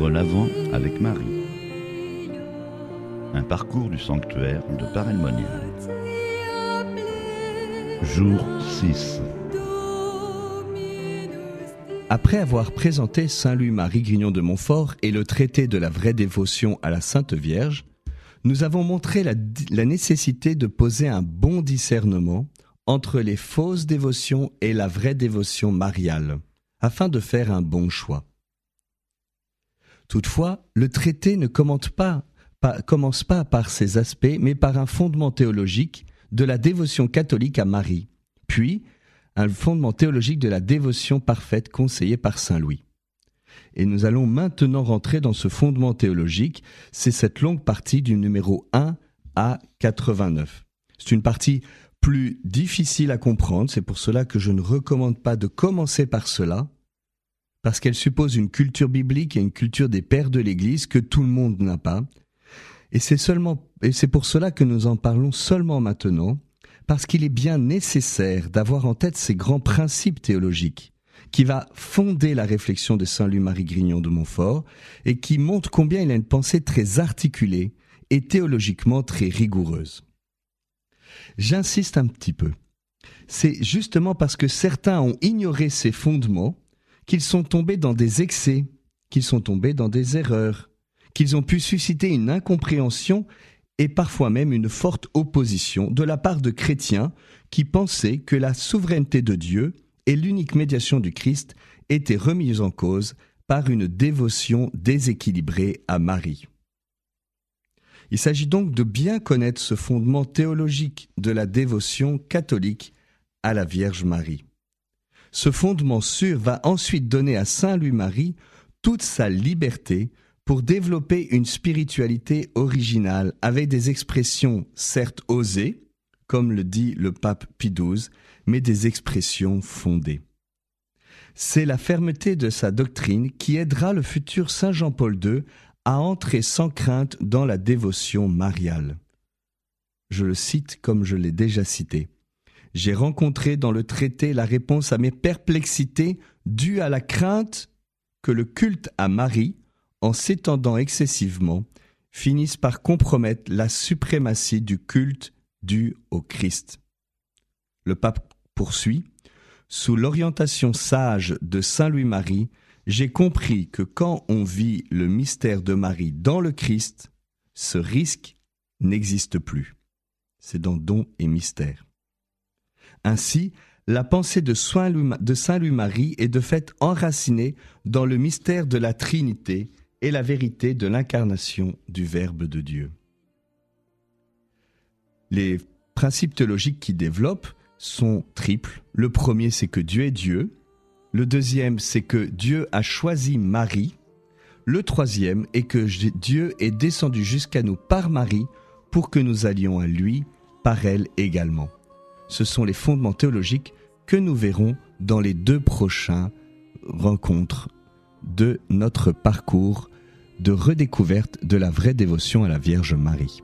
Prendre l'avant avec Marie. Un parcours du sanctuaire de Paray-le-Monial. Jour 6. Après avoir présenté Saint Louis-Marie Grignon de Montfort et le traité de la vraie dévotion à la Sainte Vierge, nous avons montré la, nécessité de poser un bon discernement entre les fausses dévotions et la vraie dévotion mariale, afin de faire un bon choix. Toutefois, le traité ne commence pas par ces aspects, mais par un fondement théologique de la dévotion catholique à Marie, puis un fondement théologique de la dévotion parfaite conseillée par Saint Louis. Et nous allons maintenant rentrer dans ce fondement théologique, c'est cette longue partie du numéro 1 à 89. C'est une partie plus difficile à comprendre, c'est pour cela que je ne recommande pas de commencer par cela, parce qu'elle suppose une culture biblique et une culture des pères de l'Église que tout le monde n'a pas. Et c'est seulement, et c'est pour cela que nous en parlons seulement maintenant, parce qu'il est bien nécessaire d'avoir en tête ces grands principes théologiques qui va fonder la réflexion de Saint Louis-Marie Grignon de Montfort et qui montre combien il a une pensée très articulée et théologiquement très rigoureuse. J'insiste un petit peu. C'est justement parce que certains ont ignoré ces fondements qu'ils sont tombés dans des excès, qu'ils sont tombés dans des erreurs, qu'ils ont pu susciter une incompréhension et parfois même une forte opposition de la part de chrétiens qui pensaient que la souveraineté de Dieu et l'unique médiation du Christ étaient remises en cause par une dévotion déséquilibrée à Marie. Il s'agit donc de bien connaître ce fondement théologique de la dévotion catholique à la Vierge Marie. Ce fondement sûr va ensuite donner à Saint Louis-Marie toute sa liberté pour développer une spiritualité originale avec des expressions certes osées, comme le dit le pape Pie XII, mais des expressions fondées. C'est la fermeté de sa doctrine qui aidera le futur Saint Jean-Paul II à entrer sans crainte dans la dévotion mariale. Je le cite comme je l'ai déjà cité j'ai rencontré dans le traité la réponse à mes perplexités dues à la crainte que le culte à Marie, en s'étendant excessivement, finisse par compromettre la suprématie du culte dû au Christ. Le pape poursuit Sous l'orientation sage de Saint Louis-Marie, j'ai compris que quand on vit le mystère de Marie dans le Christ, ce risque n'existe plus. C'est dans Don et Mystère. Ainsi, la pensée de, Saint Louis-Marie est de fait enracinée dans le mystère de la Trinité et la vérité de l'incarnation du Verbe de Dieu. Les principes théologiques qui développent sont triples. Le premier, c'est que Dieu est Dieu. Le deuxième, c'est que Dieu a choisi Marie. Le troisième est que Dieu est descendu jusqu'à nous par Marie pour que nous allions à lui par elle également ce sont les fondements théologiques que nous verrons dans les deux prochains rencontres de notre parcours de redécouverte de la vraie dévotion à la Vierge Marie.